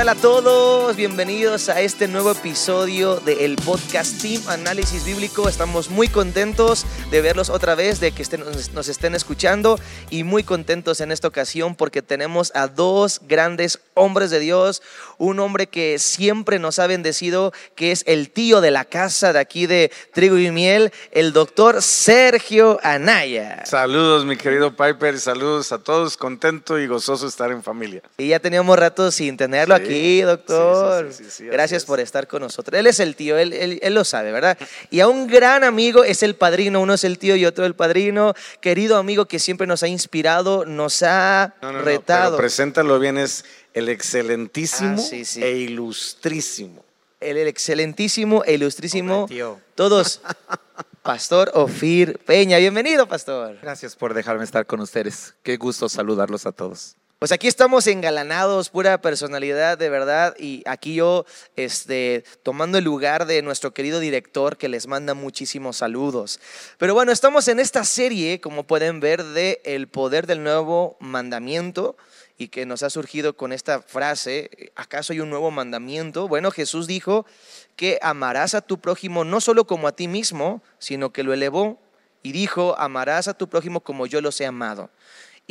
tal a todos? Bienvenidos a este nuevo episodio del podcast Team Análisis Bíblico. Estamos muy contentos de verlos otra vez, de que estén, nos estén escuchando y muy contentos en esta ocasión porque tenemos a dos grandes hombres de Dios. Un hombre que siempre nos ha bendecido, que es el tío de la casa de aquí de Trigo y Miel, el doctor Sergio Anaya. Saludos, mi querido Piper, saludos a todos. Contento y gozoso estar en familia. Y ya teníamos rato sin tenerlo aquí, doctor. Sí, sí, sí, Gracias por estar con nosotros. Él es el tío, él, él- él lo sabe, ¿verdad? Y a un gran amigo es el padrino, uno es el tío y otro el padrino. Querido amigo que siempre nos ha inspirado, nos ha No, no, no, retado. pero preséntalo bien, es el excelentísimo Ah, sí, sí. e ilustrísimo. el, el excelentísimo e ilustrísimo. Hombre, tío. Todos. Pastor Ofir Peña. Bienvenido, pastor. Gracias por dejarme estar con ustedes. Qué gusto saludarlos a todos. Pues aquí estamos engalanados, pura personalidad de verdad, y aquí yo, este, tomando el lugar de nuestro querido director que les manda muchísimos saludos. Pero bueno, estamos en esta serie, como pueden ver, de el poder del nuevo mandamiento y que nos ha surgido con esta frase, ¿acaso hay un nuevo mandamiento? Bueno, Jesús dijo que amarás a tu prójimo no solo como a ti mismo, sino que lo elevó y dijo, amarás a tu prójimo como yo los he amado.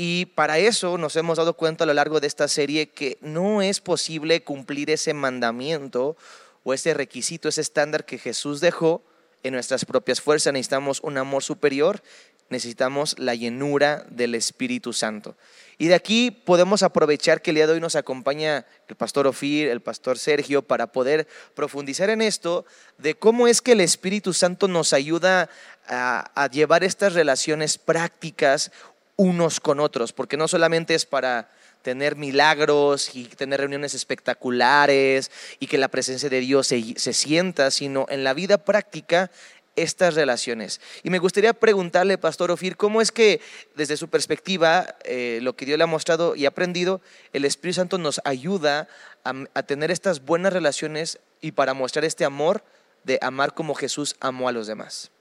Y para eso nos hemos dado cuenta a lo largo de esta serie que no es posible cumplir ese mandamiento o ese requisito, ese estándar que Jesús dejó en nuestras propias fuerzas. Necesitamos un amor superior, necesitamos la llenura del Espíritu Santo. Y de aquí podemos aprovechar que el día de hoy nos acompaña el pastor Ofir, el pastor Sergio, para poder profundizar en esto de cómo es que el Espíritu Santo nos ayuda a, a llevar estas relaciones prácticas unos con otros, porque no solamente es para tener milagros y tener reuniones espectaculares y que la presencia de Dios se, se sienta, sino en la vida práctica estas relaciones. Y me gustaría preguntarle, Pastor Ofir, ¿cómo es que desde su perspectiva, eh, lo que Dios le ha mostrado y aprendido, el Espíritu Santo nos ayuda a, a tener estas buenas relaciones y para mostrar este amor de amar como Jesús amó a los demás?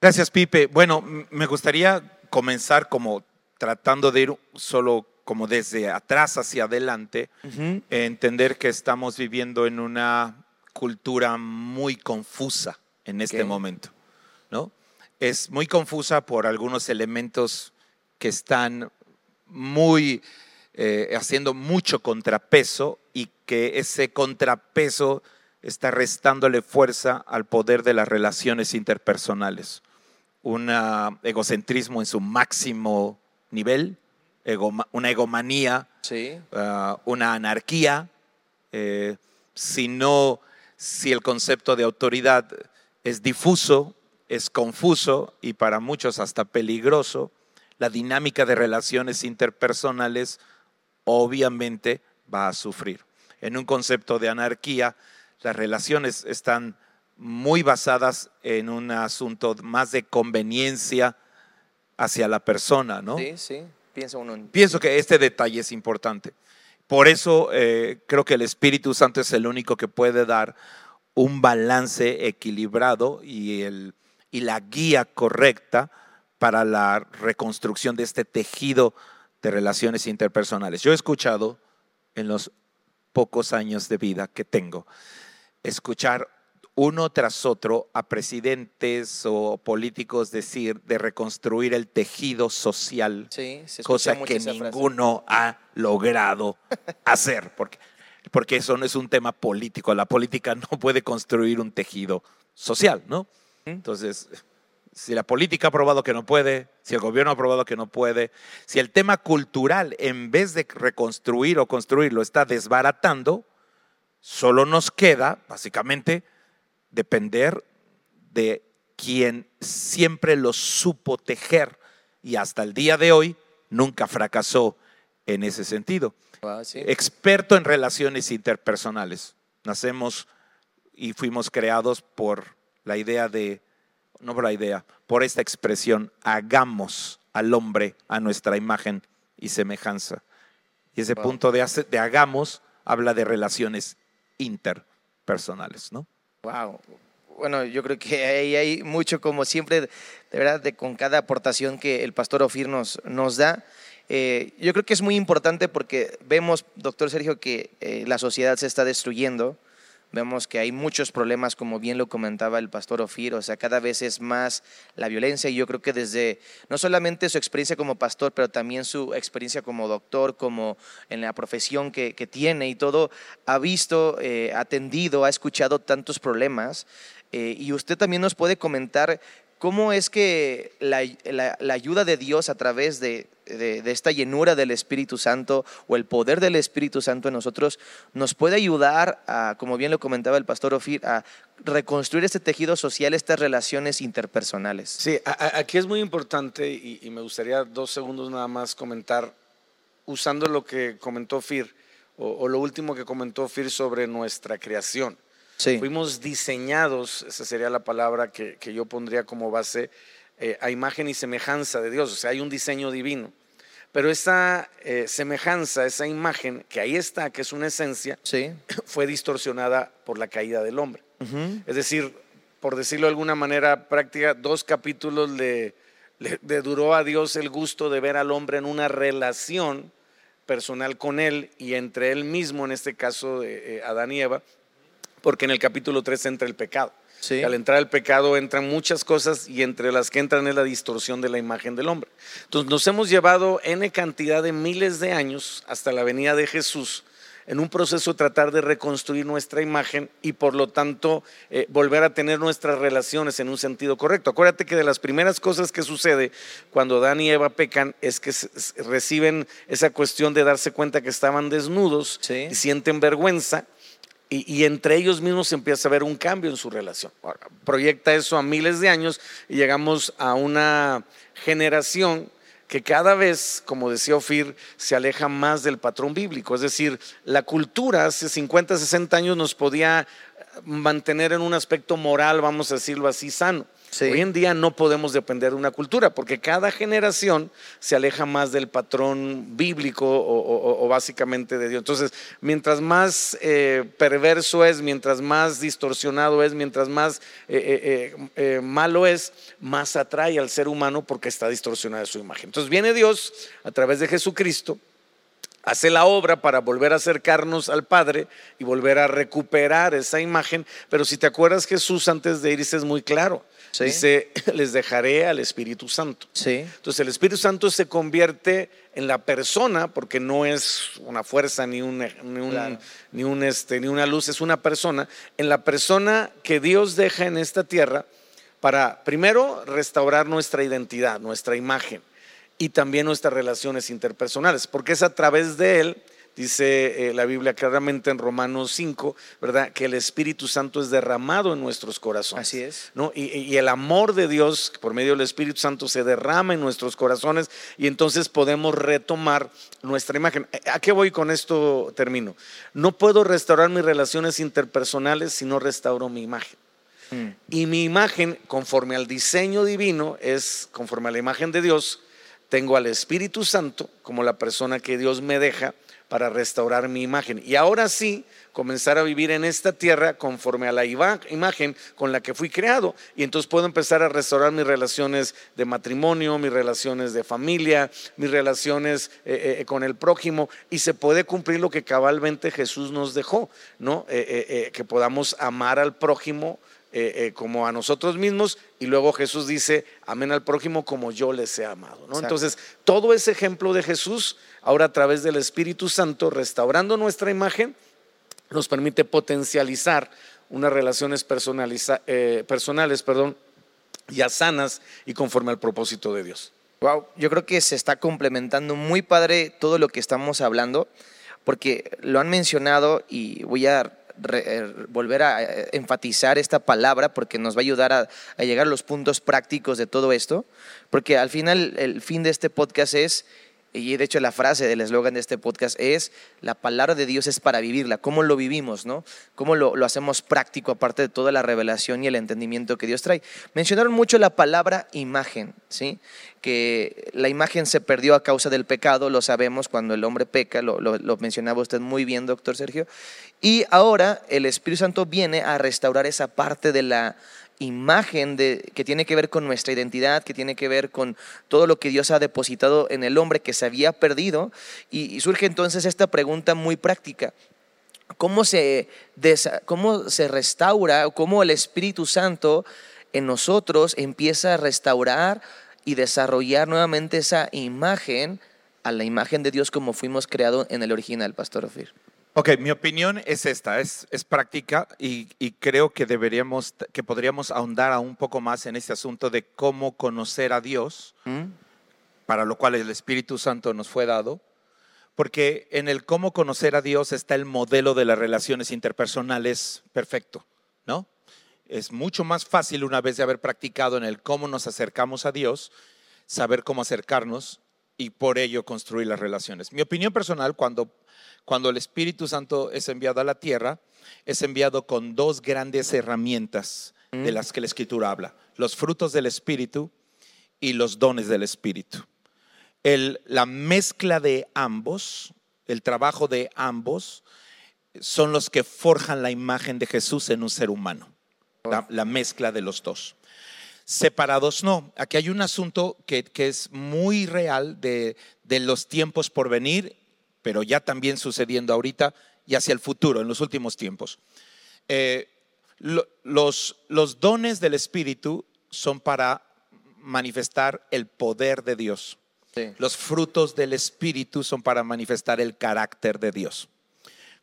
Gracias, Pipe. Bueno, me gustaría comenzar como tratando de ir solo como desde atrás hacia adelante, entender que estamos viviendo en una cultura muy confusa en este momento, ¿no? Es muy confusa por algunos elementos que están muy eh, haciendo mucho contrapeso y que ese contrapeso está restándole fuerza al poder de las relaciones interpersonales. Un ah, egocentrismo en su máximo nivel, egoma- una egomanía Sí. ah, una anarquía, eh, si no, si el concepto de autoridad es difuso, es confuso y para muchos hasta peligroso, la dinámica de relaciones interpersonales obviamente va a sufrir. En un concepto de anarquía, las relaciones están muy basadas en un asunto más de conveniencia hacia la persona, ¿no? Sí, sí. Piensa uno en... Pienso que este detalle es importante. Por eso eh, creo que el Espíritu Santo es el único que puede dar un balance equilibrado y, el, y la guía correcta para la reconstrucción de este tejido de relaciones interpersonales. Yo he escuchado en los pocos años de vida que tengo, escuchar uno tras otro a presidentes o políticos decir de reconstruir el tejido social Sí, se escucha cosa que frase. ninguno ha logrado hacer, porque, porque eso no es un tema político. La política no puede construir un tejido social, ¿no? Entonces, si la política ha probado que no puede, si el gobierno ha probado que no puede, si el tema cultural, en vez de reconstruir o construir, lo está desbaratando, solo nos queda, básicamente, depender de quien siempre lo supo tejer y hasta el día de hoy nunca fracasó en ese sentido. Wow, sí. Experto en relaciones interpersonales. Nacemos y fuimos creados por la idea de, no por la idea, por esta expresión, hagamos al hombre a nuestra imagen y semejanza. Y ese Wow. punto de, hace- de hagamos habla de relaciones interpersonales, ¿no? Wow. Bueno, yo creo que ahí hay mucho, como siempre, de verdad, de, con cada aportación que el pastor Ofir nos, nos da. eh, yo creo que es muy importante porque vemos, doctor Sergio, que eh, la sociedad se está destruyendo. Vemos que hay muchos problemas, como bien lo comentaba el pastor Ofir, o sea, cada vez es más la violencia y yo creo que desde no solamente su experiencia como pastor, pero también su experiencia como doctor, como en la profesión que, tiene y todo, ha visto, eh, atendido, ha escuchado tantos problemas. y usted también nos puede comentar ¿Cómo es que la, ayuda de Dios a través de, esta llenura del Espíritu Santo o el poder del Espíritu Santo en nosotros nos puede ayudar a, como bien lo comentaba el pastor Ofir, a reconstruir este tejido social, estas relaciones interpersonales? Sí, aquí es muy importante y, me gustaría dos segundos nada más comentar, usando lo que comentó Ofir o, o lo último que comentó Ofir sobre nuestra creación. Fuimos diseñados, esa sería la palabra que, yo pondría como base, eh, a imagen y semejanza de Dios, o sea, hay un diseño divino. Pero esa eh, semejanza, esa imagen que ahí está, que es una esencia, fue distorsionada por la caída del hombre. Es decir, por decirlo de alguna manera práctica, dos capítulos le, duró a Dios el gusto de ver al hombre en una relación personal con él y entre él mismo, en este caso de eh, Adán y Eva, porque en el capítulo 3 entra el pecado. Al entrar el pecado entran muchas cosas y entre las que entran es la distorsión de la imagen del hombre. Entonces nos hemos llevado N cantidad de miles de años hasta la venida de Jesús en un proceso de tratar de reconstruir nuestra imagen y por lo tanto eh, volver a tener nuestras relaciones en un sentido correcto. Acuérdate que de las primeras cosas que sucede cuando Dan y Eva pecan es que reciben esa cuestión de darse cuenta que estaban desnudos y sienten vergüenza y, entre ellos mismos empieza a ver un cambio en su relación. proyecta eso a miles de años y llegamos a una generación que cada vez, como decía Ofir, se aleja más del patrón bíblico. Es decir, la cultura hace 50, 60 años nos podía mantener en un aspecto moral, vamos a decirlo así, sano. Hoy en día no podemos depender de una cultura porque cada generación se aleja más del patrón bíblico o, básicamente de Dios. Entonces, mientras más eh, perverso es, mientras más distorsionado es, mientras más eh, eh, malo es, más atrae al ser humano porque está distorsionada su imagen. Entonces viene Dios a través de Jesucristo hace la obra para volver a acercarnos al Padre y volver a recuperar esa imagen. Pero si te acuerdas, Jesús antes de irse es muy claro. Dice, les dejaré al Espíritu Santo. Entonces el Espíritu Santo se convierte en la persona, porque no es una fuerza ni, un, ni, un, este, ni una luz, es una persona, en la persona que Dios deja en esta tierra para, primero, restaurar nuestra identidad, nuestra imagen y también nuestras relaciones interpersonales, porque es a través de Él Dice eh, la Biblia claramente en Romanos 5, ¿verdad? Que el Espíritu Santo es derramado en nuestros corazones. Así es. ¿no? Y, el amor de Dios por medio del Espíritu Santo se derrama en nuestros corazones y entonces podemos retomar nuestra imagen. ¿A qué voy con esto? Termino. No puedo restaurar mis relaciones interpersonales si no restauro mi imagen. Mm. Y mi imagen, conforme al diseño divino, es conforme a la imagen de Dios, tengo al Espíritu Santo como la persona que Dios me deja para restaurar mi imagen. Y ahora sí, comenzar a vivir en esta tierra conforme a la imagen con la que fui creado. Y entonces puedo empezar a restaurar mis relaciones de matrimonio, mis relaciones de familia, mis relaciones eh, eh, con el prójimo. Y se puede cumplir lo que cabalmente Jesús nos dejó, ¿no? Eh, que podamos amar al prójimo. Como a nosotros mismos y luego Jesús dice, amén al prójimo como yo les he amado. ¿no? Entonces, todo ese ejemplo de Jesús ahora a través del Espíritu Santo, restaurando nuestra imagen, nos permite potencializar unas relaciones eh, personales perdón, ya sanas y conforme al propósito de Dios. Wow, yo creo que se está complementando muy padre todo lo que estamos hablando, porque lo han mencionado y voy a eh, volver a eh, enfatizar esta palabra porque nos va a ayudar a, a, llegar a los puntos prácticos de todo esto, porque al final el fin de este podcast es y de hecho la frase del eslogan de este podcast es, la palabra de Dios es para vivirla, ¿cómo lo vivimos? ¿no? ¿Cómo lo, lo, hacemos práctico aparte de toda la revelación y el entendimiento que Dios trae? Mencionaron mucho la palabra imagen, ¿sí? que la imagen se perdió a causa del pecado, lo sabemos cuando el hombre peca, lo, lo mencionaba usted muy bien, doctor Sergio, y ahora el Espíritu Santo viene a restaurar esa parte de la imagen de, que tiene que ver con nuestra identidad, que tiene que ver con todo lo que Dios ha depositado en el hombre que se había perdido. Y, surge entonces esta pregunta muy práctica. ¿Cómo se, ¿Cómo se restaura, cómo el Espíritu Santo en nosotros empieza a restaurar y desarrollar nuevamente esa imagen a la imagen de Dios como fuimos creados en el original, Pastor Ofir? Ok, mi opinión es esta, es, es práctica y, creo que deberíamos, que podríamos ahondar un poco más en este asunto de cómo conocer a Dios, ¿Mm? para lo cual el Espíritu Santo nos fue dado, porque en el cómo conocer a Dios está el modelo de las relaciones interpersonales perfecto, ¿no? Es mucho más fácil una vez de haber practicado en el cómo nos acercamos a Dios, saber cómo acercarnos y por ello construir las relaciones. Mi opinión personal, cuando cuando el Espíritu Santo es enviado a la tierra, es enviado con dos grandes herramientas de mm. las que la Escritura habla, los frutos del Espíritu y los dones del Espíritu. la mezcla de ambos, el trabajo de ambos, son los que forjan la imagen de Jesús en un ser humano, la, mezcla de los dos. Separados no, aquí hay un asunto que, es muy real de, de los tiempos por venir pero ya también sucediendo ahorita y hacia el futuro, en los últimos tiempos. Eh, los, los dones del Espíritu son para manifestar el poder de Dios. Los frutos del Espíritu son para manifestar el carácter de Dios.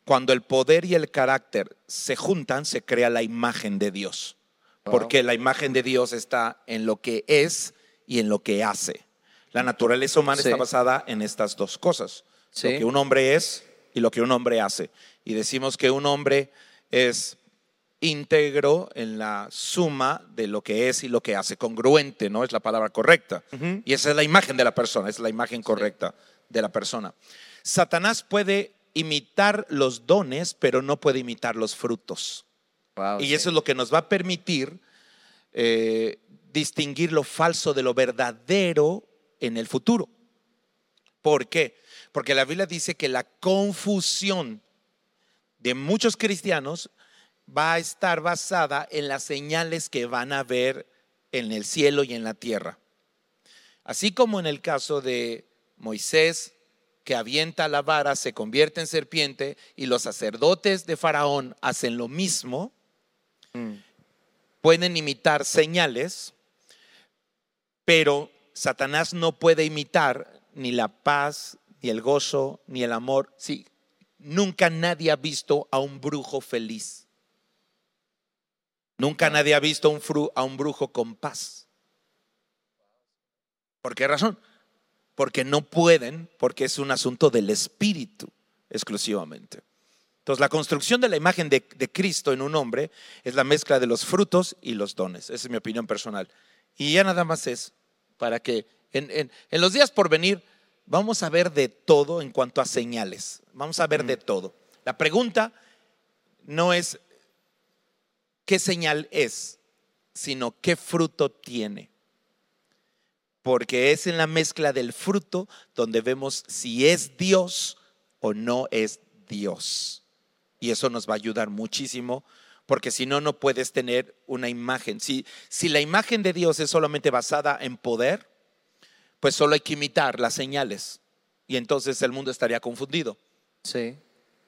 Cuando el poder y el carácter se juntan, se crea la imagen de Dios. Porque la imagen de Dios está en lo que es y en lo que hace. La naturaleza humana está basada en estas dos cosas lo que un hombre es y lo que un hombre hace. Y decimos que un hombre es íntegro en la suma de lo que es y lo que hace, congruente, ¿no? Es la palabra correcta. Y esa es la imagen de la persona, es la imagen correcta de la persona. Satanás puede imitar los dones, pero no puede imitar los frutos. y eso es lo que nos va a permitir eh, distinguir lo falso de lo verdadero en el futuro. ¿Por qué? Porque la Biblia dice que la confusión de muchos cristianos va a estar basada en las señales que van a ver en el cielo y en la tierra. Así como en el caso de Moisés, que avienta la vara, se convierte en serpiente, y los sacerdotes de Faraón hacen lo mismo, mm. pueden imitar señales, pero Satanás no puede imitar ni la paz, ni el gozo, ni el amor. Sí, nunca nadie ha visto a un brujo feliz. Nunca nadie ha visto a un brujo con paz. ¿Por qué razón? Porque no pueden, porque es un asunto del espíritu exclusivamente. Entonces, la construcción de la imagen de, Cristo en un hombre es la mezcla de los frutos y los dones. Esa es mi opinión personal. Y ya nada más es para que en los días por venir vamos a ver de todo en cuanto a señales. Vamos a ver de todo. La pregunta no es qué señal es, sino qué fruto tiene. Porque es en la mezcla del fruto donde vemos si es Dios o no es Dios. Y eso nos va a ayudar muchísimo, porque si no, no puedes tener una imagen. Si, si la imagen de Dios es solamente basada en poder, pues solo hay que imitar las señales y entonces el mundo estaría confundido. Sí.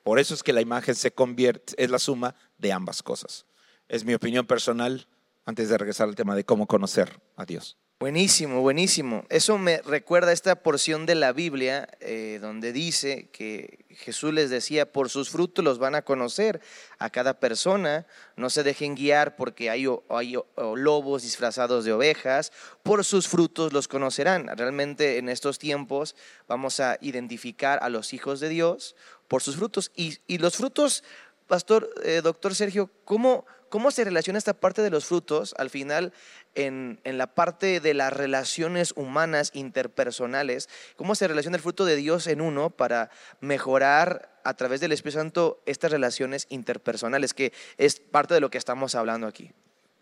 Por eso es que la imagen se convierte, es la suma de ambas cosas. Es mi opinión personal antes de regresar al tema de cómo conocer a Dios. Buenísimo, buenísimo. Eso me recuerda esta porción de la Biblia eh, donde dice que Jesús les decía, por sus frutos los van a conocer a cada persona, no se dejen guiar porque hay, hay lobos disfrazados de ovejas, por sus frutos los conocerán. Realmente en estos tiempos vamos a identificar a los hijos de Dios por sus frutos. Y, los frutos, pastor, eh, doctor Sergio, ¿cómo, ¿Cómo se relaciona esta parte de los frutos al final en, la parte de las relaciones humanas interpersonales? ¿Cómo se relaciona el fruto de Dios en uno para mejorar a través del Espíritu Santo estas relaciones interpersonales, que es parte de lo que estamos hablando aquí?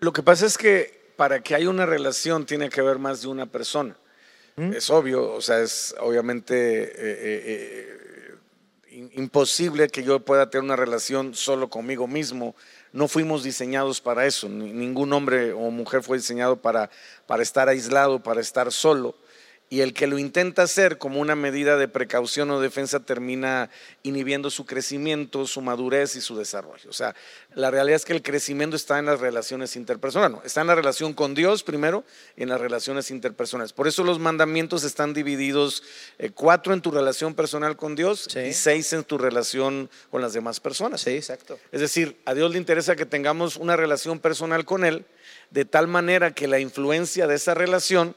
Lo que pasa es que para que haya una relación tiene que haber más de una persona. ¿Mm? Es obvio, o sea, es obviamente eh, eh, eh, imposible que yo pueda tener una relación solo conmigo mismo no fuimos diseñados para eso. Ningún hombre o mujer fue diseñado para, para estar aislado, para estar solo y el que lo intenta hacer como una medida de precaución o defensa termina inhibiendo su crecimiento, su madurez y su desarrollo. O sea, la realidad es que el crecimiento está en las relaciones interpersonales, está en la relación con Dios primero y en las relaciones interpersonales. Por eso los mandamientos están divididos eh, cuatro en tu relación personal con Dios y seis en tu relación con las demás personas. Sí, exacto. Es decir, a Dios le interesa que tengamos una relación personal con Él de tal manera que la influencia de esa relación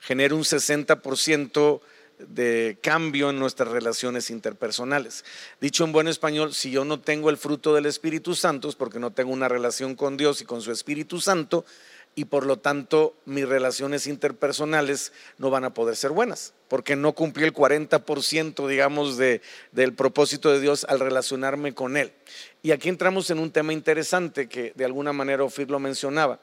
genera un 60% de cambio en nuestras relaciones interpersonales. Dicho en buen español, si yo no tengo el fruto del Espíritu Santo es porque no tengo una relación con Dios y con su Espíritu Santo y por lo tanto mis relaciones interpersonales no van a poder ser buenas, porque no cumplí el 40% digamos de, del propósito de Dios al relacionarme con Él. Y aquí entramos en un tema interesante que de alguna manera Ofir lo mencionaba.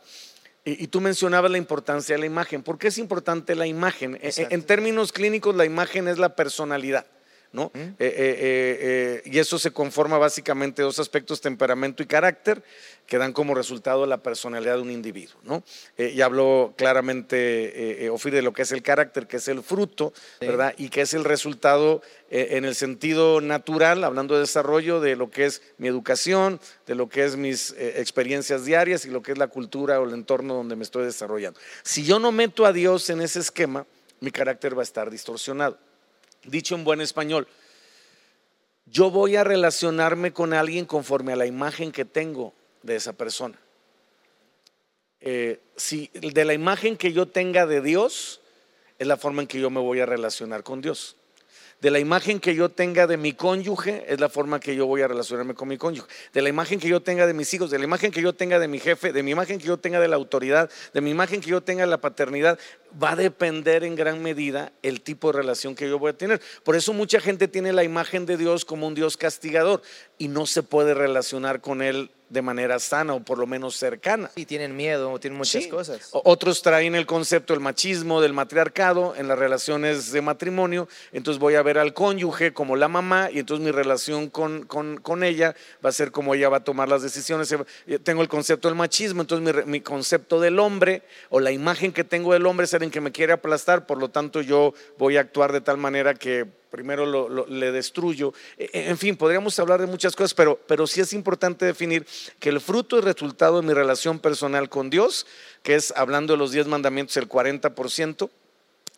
Y, tú mencionabas la importancia de la imagen. ¿Por qué es importante la imagen? E, e, en términos clínicos, la imagen es la personalidad. ¿No? Eh, eh, eh, y eso se conforma básicamente de dos aspectos, temperamento y carácter, que dan como resultado la personalidad de un individuo. ¿no? y habló claramente Ofir de lo que es el carácter, que es el fruto, ¿verdad? Y que es el resultado en el sentido natural, hablando de desarrollo, de lo que es mi educación, de lo que es mis experiencias diarias y lo que es la cultura o el entorno donde me estoy desarrollando. Si yo no meto a Dios en ese esquema, mi carácter va a estar distorsionado. Dicho en buen español, yo voy a relacionarme con alguien conforme a la imagen que tengo de esa persona. Eh, si de la imagen que yo tenga de Dios es la forma en que yo me voy a relacionar con Dios de la imagen que yo tenga de mi cónyuge, es la forma que yo voy a relacionarme con mi cónyuge. De la imagen que yo tenga de mis hijos, de la imagen que yo tenga de mi jefe, de mi imagen que yo tenga de la autoridad, de mi imagen que yo tenga de la paternidad, va a depender en gran medida el tipo de relación que yo voy a tener. Por eso mucha gente tiene la imagen de Dios como un Dios castigador y no se puede relacionar con Él de manera sana o por lo menos cercana. Y tienen miedo, tienen muchas cosas. Otros traen el concepto del machismo, del matriarcado en las relaciones de matrimonio. Entonces voy a ver al cónyuge como la mamá y entonces mi relación con, con, ella va a ser como ella va a tomar las decisiones. Tengo el concepto del machismo, entonces mi, mi concepto del hombre o la imagen que tengo del hombre es el en que me quiere aplastar, por lo tanto yo voy a actuar de tal manera que primero lo, le destruyo. E, e, en fin, podríamos hablar de muchas cosas, pero, pero sí es importante definir que el fruto y resultado de mi relación personal con Dios, que es hablando de los diez mandamientos, el 40%,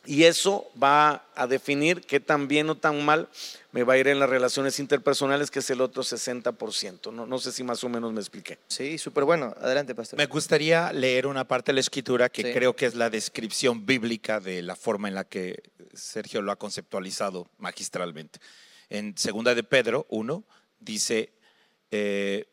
y eso va a definir qué tan bien o tan mal me va a ir en las relaciones interpersonales, que es el otro 60%. No, no sé si más o menos me expliqué. Sí, súper bueno. Adelante, pastor. Me gustaría leer una parte de la escritura que creo que es la descripción bíblica de la forma en la que Sergio lo ha conceptualizado magistralmente. En segunda de Pedro 1 dice, eh,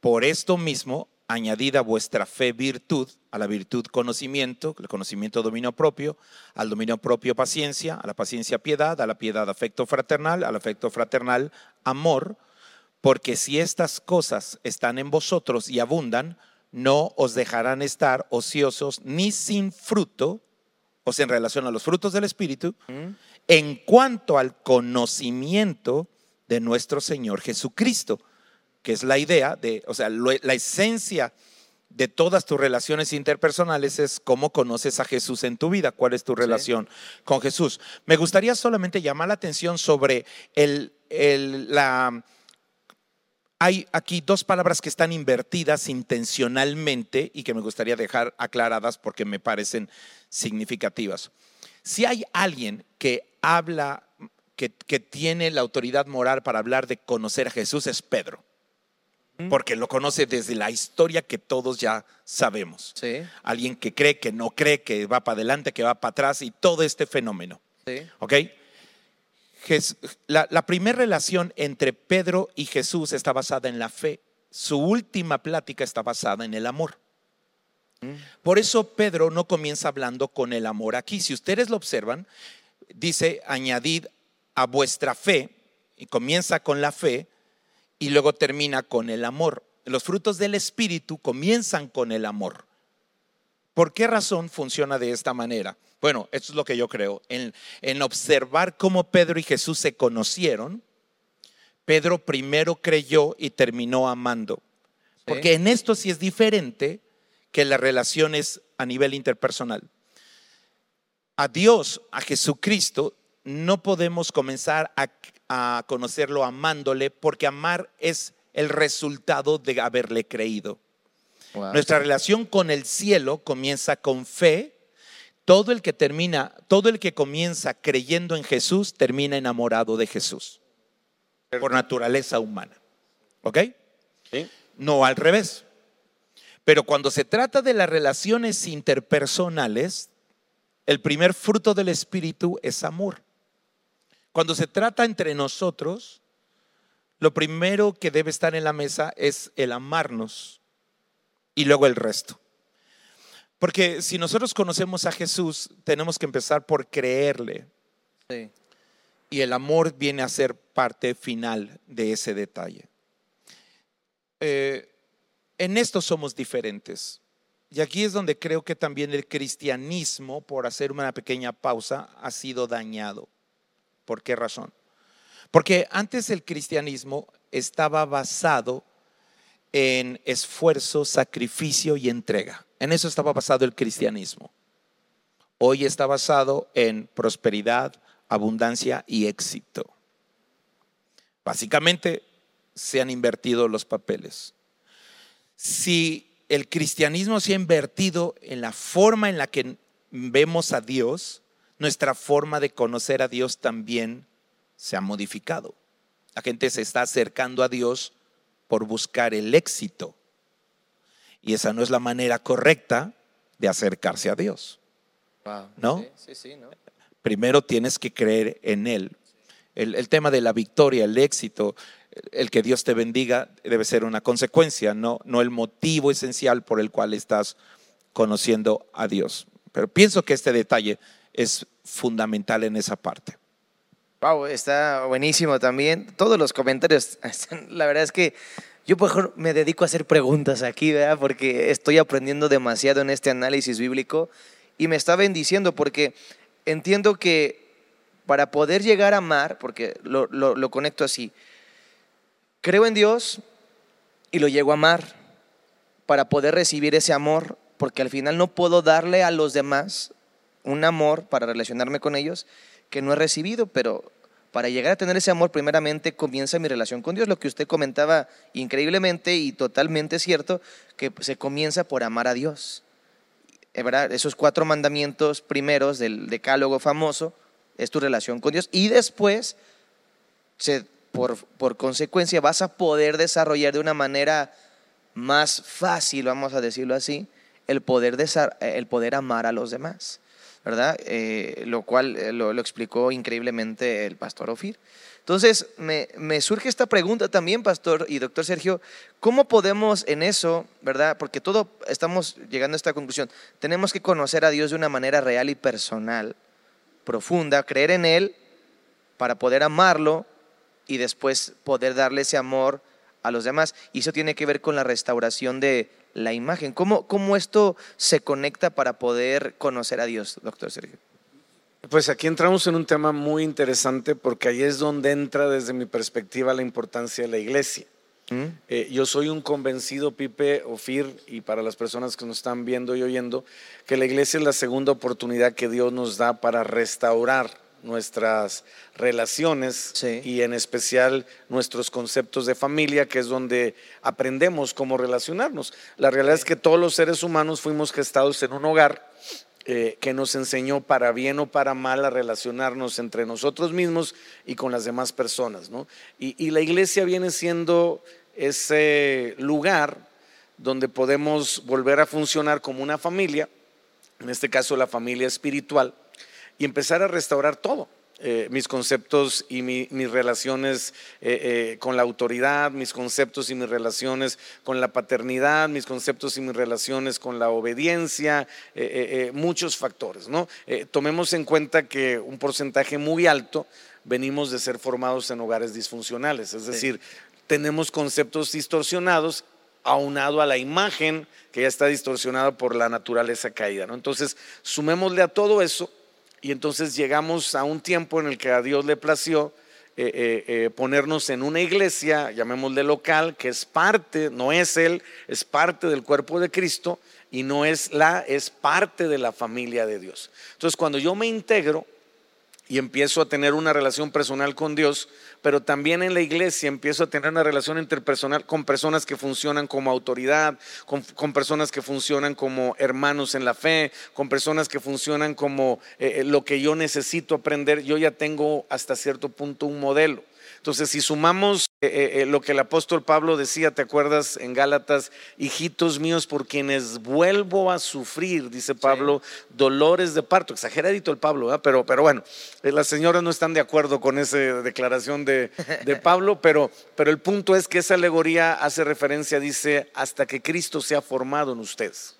por esto mismo añadida vuestra fe virtud, a la virtud conocimiento, el conocimiento dominio propio, al dominio propio paciencia, a la paciencia piedad, a la piedad afecto fraternal, al afecto fraternal amor, porque si estas cosas están en vosotros y abundan, no os dejarán estar ociosos ni sin fruto, o sea, en relación a los frutos del Espíritu, en cuanto al conocimiento de nuestro Señor Jesucristo que es la idea de, o sea, la esencia de todas tus relaciones interpersonales es cómo conoces a Jesús en tu vida, cuál es tu relación con Jesús. Me gustaría solamente llamar la atención sobre el, la... Hay aquí dos palabras que están invertidas intencionalmente y que me gustaría dejar aclaradas porque me parecen significativas. Si hay alguien que habla, que, que tiene la autoridad moral para hablar de conocer a Jesús, es Pedro porque lo conoce desde la historia que todos ya sabemos. Alguien que cree, que no cree, que va para adelante, que va para atrás y todo este fenómeno. ¿Ok? La, la primera relación entre Pedro y Jesús está basada en la fe. Su última plática está basada en el amor. Mm. Por eso Pedro no comienza hablando con el amor aquí. Si ustedes lo observan, dice, añadid a vuestra fe, y comienza con la fe, y luego termina con el amor. Los frutos del Espíritu comienzan con el amor. ¿Por qué razón funciona de esta manera? Bueno, esto es lo que yo creo. En, en, observar cómo Pedro y Jesús se conocieron, Pedro primero creyó y terminó amando. Porque en esto sí es diferente que las relaciones a nivel interpersonal. A Dios, a Jesucristo, no podemos comenzar a, conocerlo amándole porque amar es el resultado de haberle creído. Nuestra relación con el cielo comienza con fe. Todo el que termina, todo el que comienza creyendo en Jesús termina enamorado de Jesús por naturaleza humana. ¿Ok? No al revés. Pero cuando se trata de las relaciones interpersonales, el primer fruto del Espíritu es amor. Cuando se trata entre nosotros, lo primero que debe estar en la mesa es el amarnos y luego el resto. Porque si nosotros conocemos a Jesús, tenemos que empezar por creerle. Y el amor viene a ser parte final de ese detalle. Eh, en esto somos diferentes. Y aquí es donde creo que también el cristianismo, por hacer una pequeña pausa, ha sido dañado. ¿Por qué razón? Porque antes el cristianismo estaba basado en esfuerzo, sacrificio y entrega. En eso estaba basado el cristianismo. Hoy está basado en prosperidad, abundancia y éxito. Básicamente se han invertido los papeles si el cristianismo se ha invertido en la forma en la que vemos a Dios, nuestra forma de conocer a Dios también se ha modificado. La gente se está acercando a Dios por buscar el éxito. Y esa no es la manera correcta de acercarse a Dios. ¿No? Primero tienes que creer en Él. el, tema de la victoria, el éxito, el que Dios te bendiga debe ser una consecuencia, no, no el motivo esencial por el cual estás conociendo a Dios. Pero pienso que este detalle es fundamental en esa parte. Wow, está buenísimo también. Todos los comentarios, la verdad es que yo mejor me dedico a hacer preguntas aquí, ¿verdad? Porque estoy aprendiendo demasiado en este análisis bíblico y me está bendiciendo porque entiendo que para poder llegar a amar, porque lo, lo conecto así, Creo en Dios y lo llego a amar para poder recibir ese amor, porque al final no puedo darle a los demás un amor para relacionarme con ellos que no he recibido, pero para llegar a tener ese amor, primeramente comienza mi relación con Dios, lo que usted comentaba increíblemente y totalmente cierto, que se comienza por amar a Dios. ¿verdad? Esos cuatro mandamientos primeros del decálogo famoso es tu relación con Dios y después se por, consecuencia vas a poder desarrollar de una manera más fácil, vamos a decirlo así, el poder, el poder amar a los demás, ¿verdad? Eh, lo cual eh, lo, explicó increíblemente el pastor Ofir. Entonces, me, me, surge esta pregunta también, pastor y doctor Sergio, ¿cómo podemos en eso, verdad? Porque todo estamos llegando a esta conclusión, tenemos que conocer a Dios de una manera real y personal, profunda, creer en Él para poder amarlo y después poder darle ese amor a los demás. Y eso tiene que ver con la restauración de la imagen. ¿Cómo, cómo esto se conecta para poder conocer a Dios, doctor Sergio? Pues aquí entramos en un tema muy interesante porque ahí es donde entra desde mi perspectiva la importancia de la iglesia. ¿Mm? Eh, yo soy un convencido, Pipe, Ofir, y para las personas que nos están viendo y oyendo, que la iglesia es la segunda oportunidad que Dios nos da para restaurar nuestras relaciones y en especial nuestros conceptos de familia, que es donde aprendemos cómo relacionarnos. La realidad es que todos los seres humanos fuimos gestados en un hogar eh, que nos enseñó para bien o para mal a relacionarnos entre nosotros mismos y con las demás personas. y la iglesia viene siendo ese lugar donde podemos volver a funcionar como una familia, en este caso la familia espiritual y empezar a restaurar todo. Eh, mis conceptos y mis relaciones eh, eh, con la autoridad, mis conceptos y mis relaciones con la paternidad, mis conceptos y mis relaciones con la obediencia, muchos factores. ¿no? tomemos en cuenta que un porcentaje muy alto venimos de ser formados en hogares disfuncionales, es decir, tenemos conceptos distorsionados aunado a la imagen que ya está distorsionada por la naturaleza caída. ¿no? Entonces, sumémosle a todo eso y entonces llegamos a un tiempo en el que a Dios le plació ponernos en una iglesia, llamémosle local, que es parte, no es Él, es parte del cuerpo de Cristo y no es la, es parte de la familia de Dios. Entonces, cuando yo me integro y empiezo a tener una relación personal con Dios, pero también en la iglesia empiezo a tener una relación interpersonal con personas que funcionan como autoridad, con, personas que funcionan como hermanos en la fe, con personas que funcionan como eh, eh, lo que yo necesito aprender, yo ya tengo hasta cierto punto un modelo. Entonces, si sumamos eh, eh, eh, lo que el apóstol Pablo decía, ¿te acuerdas en Gálatas? Hijitos míos, por quienes vuelvo a sufrir, dice Pablo, dolores de parto. Exageradito el Pablo, pero, pero bueno, las señoras no están de acuerdo con esa declaración de, de Pablo, pero, pero el punto es que esa alegoría hace referencia, dice, hasta que Cristo sea formado en ustedes.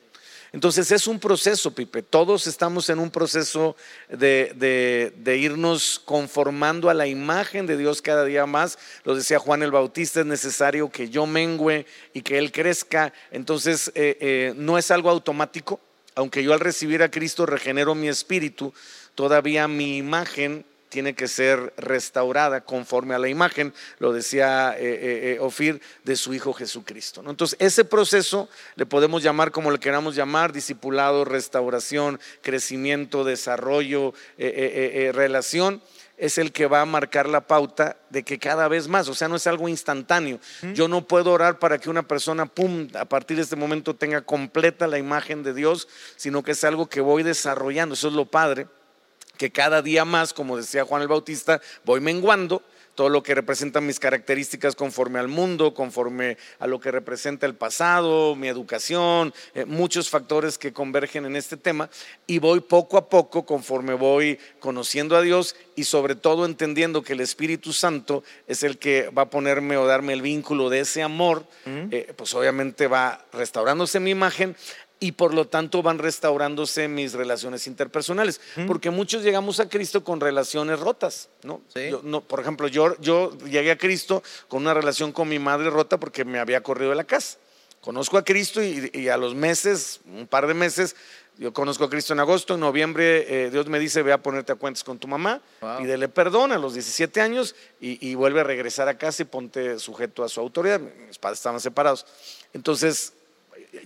Entonces es un proceso, Pipe. Todos estamos en un proceso de, irnos conformando a la imagen de Dios cada día más. Lo decía Juan el Bautista, es necesario que yo mengüe y que Él crezca. Entonces eh, eh, no es algo automático. Aunque yo al recibir a Cristo regenero mi espíritu, todavía mi imagen tiene que ser restaurada conforme a la imagen, lo decía eh, eh, eh, Ofir, de su Hijo Jesucristo. Entonces, ese proceso le podemos llamar como le queramos llamar, discipulado, restauración, crecimiento, desarrollo, relación es el que va a marcar la pauta de que cada vez más, o sea, no es algo instantáneo. Yo no puedo orar para que una persona, pum, a partir de este momento tenga completa la imagen de Dios, sino que es algo que voy desarrollando. Eso es lo padre que cada día más, como decía Juan el Bautista, voy menguando todo lo que representa mis características conforme al mundo, conforme a lo que representa el pasado, mi educación, eh, muchos factores que convergen en este tema y voy poco a poco conforme voy conociendo a Dios y sobre todo entendiendo que el Espíritu Santo es el que va a ponerme o darme el vínculo de ese amor, eh, pues obviamente va restaurándose mi imagen y por lo tanto van restaurándose mis relaciones interpersonales, porque muchos llegamos a Cristo con relaciones rotas, ¿no? no por ejemplo, yo, yo llegué a Cristo con una relación con mi madre rota porque me había corrido de la casa. Conozco a Cristo y, a los meses, un par de meses, yo conozco a Cristo en agosto, en noviembre eh, Dios me dice, ve a ponerte a cuentas con tu mamá, y pídele perdón a los 17 años y, y, vuelve a regresar a casa y ponte sujeto a su autoridad. Mis padres estaban separados. Entonces,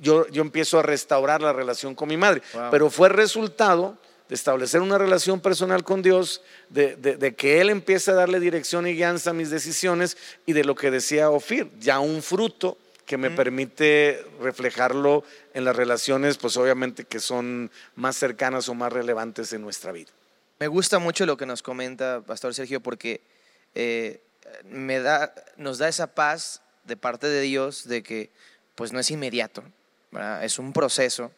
yo, empiezo a restaurar la relación con mi madre. Pero fue resultado de establecer una relación personal con Dios, de, que Él empiece a darle dirección y guianza a mis decisiones y de lo que decía Ofir, ya un fruto que me permite reflejarlo en las relaciones, pues obviamente que son más cercanas o más relevantes en nuestra vida. Me gusta mucho lo que nos comenta Pastor Sergio porque eh, me da, nos da esa paz de parte de Dios de que pues no es inmediato, es un proceso,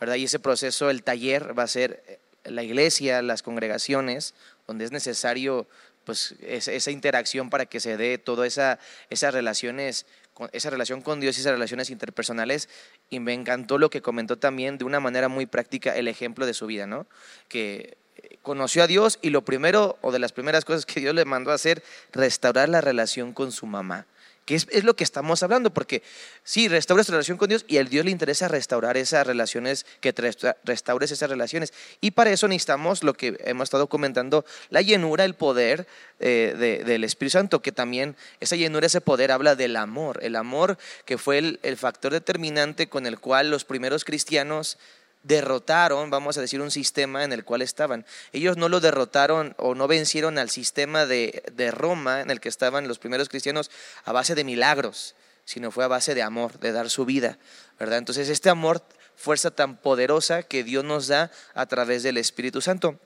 ¿verdad? Y ese proceso, el taller va a ser eh, la iglesia, las congregaciones, donde es necesario pues esa interacción para que se dé toda esa, esas relaciones, esa relación con Dios y esas relaciones interpersonales. Y me encantó lo que comentó también de una manera muy práctica el ejemplo de su vida, ¿no? Que eh, conoció a Dios y lo primero o de las primeras cosas que Dios le mandó a hacer, restaurar la relación con su mamá que es, lo que estamos hablando, porque sí, restauras tu relación con Dios y a Dios le interesa restaurar esas relaciones, que restaures esas relaciones. Y para eso necesitamos lo que hemos estado comentando, la llenura, el poder eh, del Espíritu Santo, que también esa llenura, ese poder habla del amor, el amor que fue el factor determinante con el cual los primeros cristianos derrotaron, vamos a decir, un sistema en el cual estaban. Ellos no lo derrotaron o no vencieron al sistema de, Roma en el que estaban los primeros cristianos a base de milagros, sino fue a base de amor, de dar su vida, ¿verdad? Entonces este amor, fuerza tan poderosa que Dios nos da a través del Espíritu Santo.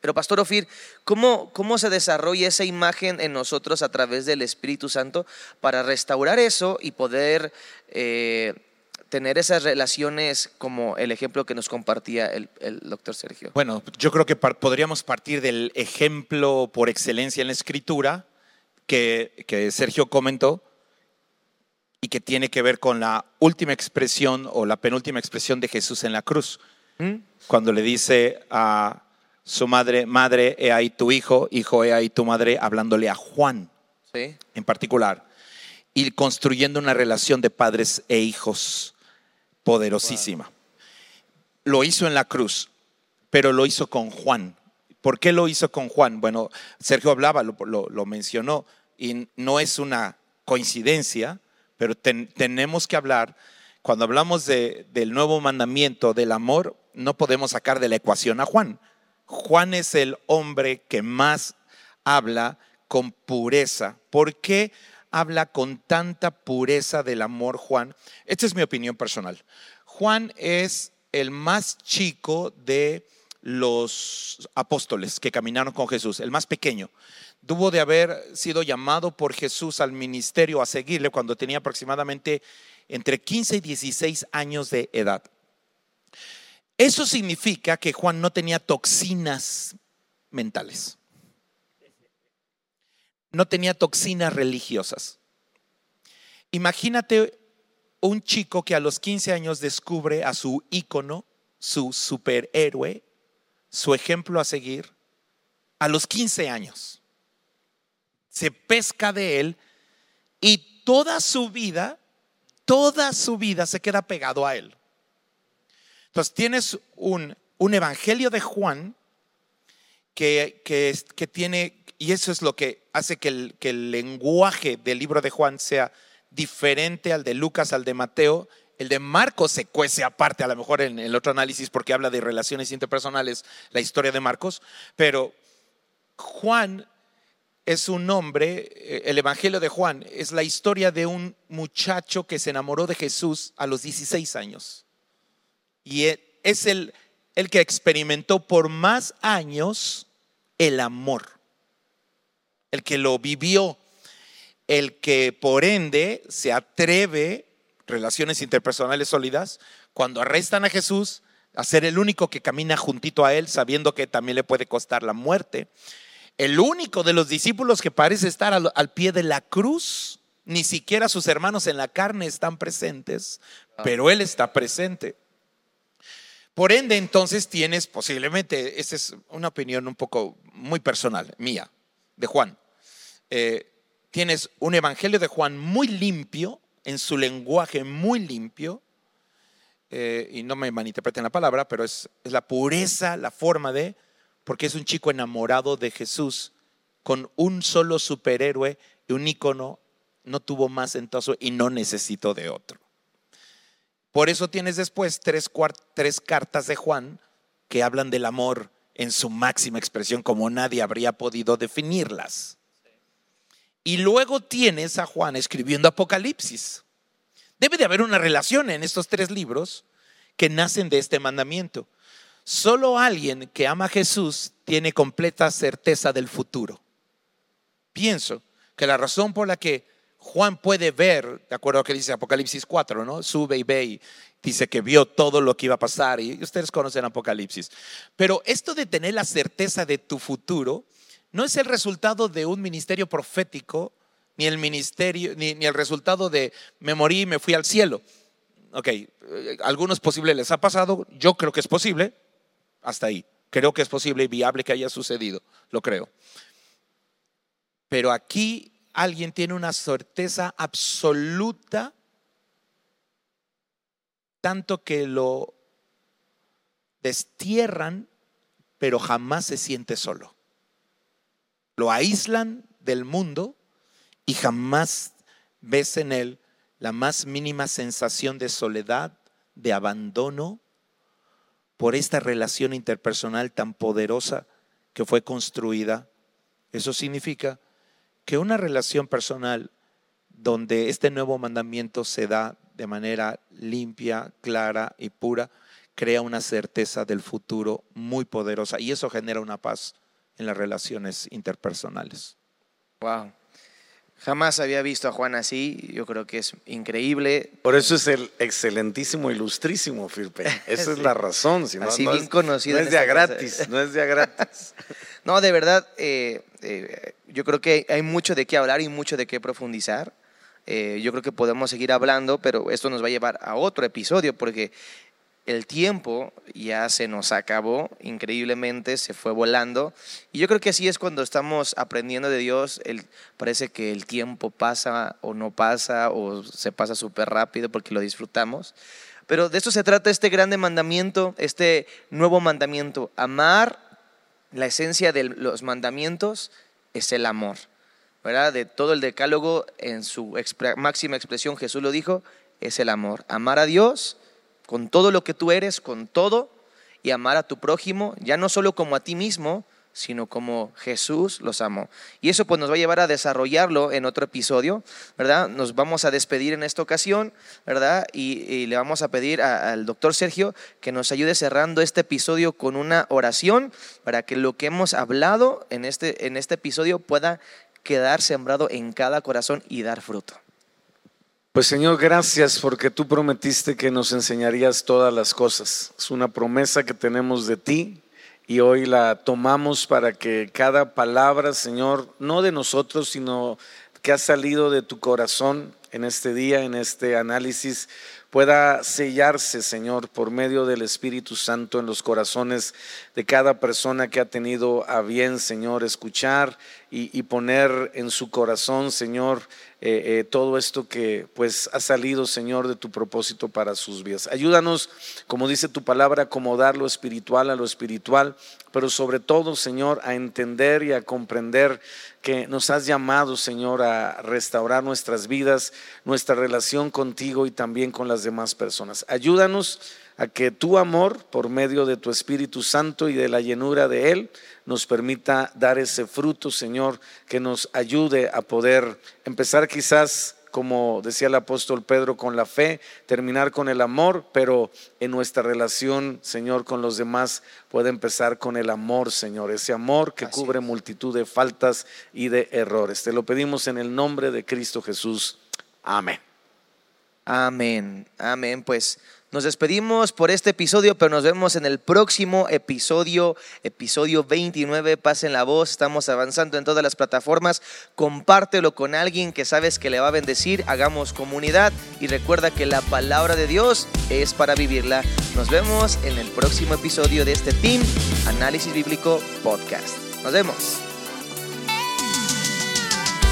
Pero Pastor Ofir, ¿cómo, ¿cómo, se desarrolla esa imagen en nosotros a través del Espíritu Santo para restaurar eso y poder eh, tener esas relaciones como el ejemplo que nos compartía el, doctor Sergio? Bueno, yo creo que podríamos partir del ejemplo por excelencia en la escritura que, que Sergio comentó y que tiene que ver con la última expresión o la penúltima expresión de Jesús en la cruz. ¿Mm? Cuando le dice a su madre, madre, he ahí tu hijo, hijo, he ahí tu madre, hablándole a Juan en particular, y construyendo una relación de padres e hijos poderosísima. Lo hizo en la cruz, pero lo hizo con Juan. ¿Por qué lo hizo con Juan? Bueno, Sergio hablaba, lo, mencionó, y no es una coincidencia, pero tenemos que hablar, cuando hablamos del nuevo mandamiento del amor, no podemos sacar de la ecuación a Juan. Juan es el hombre que más habla con pureza. ¿Por qué habla con tanta pureza del amor Juan? Esta es mi opinión personal. Juan es el más chico de los apóstoles que caminaron con Jesús, el más pequeño. Tuvo de haber sido llamado por Jesús al ministerio a seguirle cuando tenía aproximadamente entre 15 y 16 años de edad. Eso significa que Juan no tenía toxinas mentales. No tenía toxinas religiosas. Imagínate un chico que a los 15 años descubre a su ícono, su superhéroe, su ejemplo a seguir, a los 15 años. Se pesca de él y toda su vida, toda su vida se queda pegado a él. Entonces tienes un, un evangelio de Juan que, que, que, tiene, y eso es lo que hace que el, lenguaje del libro de Juan sea diferente al de Lucas, al de Mateo. El de Marcos se cuece aparte, a lo mejor en el otro análisis, porque habla de relaciones interpersonales, la historia de Marcos, pero Juan es un hombre, eh, el Evangelio de Juan es la historia de un muchacho que se enamoró de Jesús a los 16 años. Y e, es el que experimentó por más años el amor, el que lo vivió el que por ende se atreve, relaciones interpersonales sólidas, cuando arrestan a Jesús, a ser el único que camina juntito a él, sabiendo que también le puede costar la muerte. El único de los discípulos que parece estar al, al pie de la cruz, ni siquiera sus hermanos en la carne están presentes, ah. pero él está presente. Por ende, entonces tienes posiblemente, esa es una opinión un poco muy personal, mía, de Juan. Eh, tienes un evangelio de Juan muy limpio, en su lenguaje muy limpio, eh, y no me malinterpreten la palabra, pero es, la pureza, la forma de, porque es un chico enamorado de Jesús, con un solo superhéroe y un ícono, no tuvo más entonces y no necesitó de otro. Por eso tienes después tres cartas de Juan que hablan del amor en su máxima expresión, como nadie habría podido definirlas. Y luego tienes a Juan escribiendo Apocalipsis. Debe de haber una relación en estos tres libros que nacen de este mandamiento. Solo alguien que ama a Jesús tiene completa certeza del futuro. Pienso que la razón por la que Juan puede ver, de acuerdo a lo que dice Apocalipsis 4, ¿no? Sube y ve y dice que vio todo lo que iba a pasar y ustedes conocen Apocalipsis. Pero esto de tener la certeza de tu futuro no es el resultado de un ministerio profético, ni el ministerio, ni, el resultado de me morí y me fui al cielo. Ok, eh, algunos posibles les ha pasado, yo creo que es posible, hasta ahí. Creo que es posible y viable que haya sucedido, lo creo. Pero aquí alguien tiene una certeza absoluta, tanto que lo destierran, pero jamás se siente solo lo aíslan del mundo y jamás ves en él la más mínima sensación de soledad, de abandono, por esta relación interpersonal tan poderosa que fue construida. Eso significa que una relación personal donde este nuevo mandamiento se da de manera limpia, clara y pura, crea una certeza del futuro muy poderosa y eso genera una paz en las relaciones interpersonales. Wow. Jamás había visto a Juan así, yo creo que es increíble. Por eso es el excelentísimo, ilustrísimo Firpe. Esa es la razón. Si así bien conocido. No es de gratis, no es de gratis. no, de verdad, eh, eh, yo creo que hay mucho de qué hablar y mucho de qué profundizar. Eh, yo creo que podemos seguir hablando, pero esto nos va a llevar a otro episodio porque el tiempo ya se nos acabó increíblemente, se fue volando. Y yo creo que así es cuando estamos aprendiendo de Dios. El, parece que el tiempo pasa o no pasa o se pasa súper rápido porque lo disfrutamos. Pero de esto se trata este grande mandamiento, este nuevo mandamiento, amar la esencia de los mandamientos es el amor, ¿verdad? De todo el decálogo en su máxima expresión, Jesús lo dijo, es el amor. Amar a Dios con todo lo que tú eres, con todo, y amar a tu prójimo, ya no solo como a ti mismo, sino como Jesús los amó. Y eso pues nos va a llevar a desarrollarlo en otro episodio, ¿verdad? Nos vamos a despedir en esta ocasión, ¿verdad? Y, le vamos a pedir al doctor Sergio que nos ayude cerrando este episodio con una oración para que lo que hemos hablado en este, en este episodio pueda quedar sembrado en cada corazón y dar fruto. Pues Señor, gracias porque tú prometiste que nos enseñarías todas las cosas. Es una promesa que tenemos de ti y hoy la tomamos para que cada palabra, Señor, no de nosotros, sino que ha salido de tu corazón en este día, en este análisis, pueda sellarse, Señor, por medio del Espíritu Santo en los corazones de cada persona que ha tenido a bien, Señor, escuchar y, poner en su corazón, Señor, eh, eh, todo esto que pues ha salido, Señor, de tu propósito para sus vidas. Ayúdanos, como dice tu palabra, a acomodar lo espiritual a lo espiritual, pero sobre todo, Señor, a entender y a comprender que nos has llamado, Señor, a restaurar nuestras vidas, nuestra relación contigo y también con las demás personas. Ayúdanos a que tu amor, por medio de tu Espíritu Santo y de la llenura de Él, nos permita dar ese fruto, Señor, que nos ayude a poder empezar quizás como decía el apóstol Pedro, con la fe, terminar con el amor, pero en nuestra relación, Señor, con los demás puede empezar con el amor, Señor, ese amor que cubre multitud de faltas y de errores. Te lo pedimos en el nombre de Cristo Jesús. Amén. Amén, amén. Pues nos despedimos por este episodio, pero nos vemos en el próximo episodio, episodio 29. Pasen la voz, estamos avanzando en todas las plataformas. Compártelo con alguien que sabes que le va a bendecir. Hagamos comunidad y recuerda que la palabra de Dios es para vivirla. Nos vemos en el próximo episodio de este Team Análisis Bíblico Podcast. Nos vemos.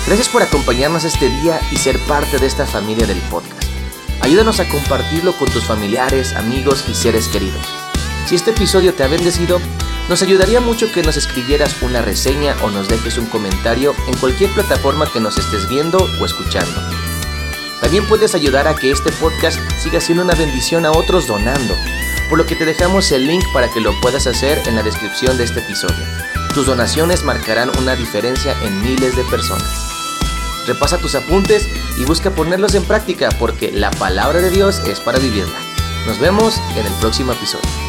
Gracias por acompañarnos este día y ser parte de esta familia del podcast. Ayúdanos a compartirlo con tus familiares, amigos y seres queridos. Si este episodio te ha bendecido, nos ayudaría mucho que nos escribieras una reseña o nos dejes un comentario en cualquier plataforma que nos estés viendo o escuchando. También puedes ayudar a que este podcast siga siendo una bendición a otros donando, por lo que te dejamos el link para que lo puedas hacer en la descripción de este episodio. Tus donaciones marcarán una diferencia en miles de personas. Repasa tus apuntes y busca ponerlos en práctica porque la palabra de Dios es para vivirla. Nos vemos en el próximo episodio.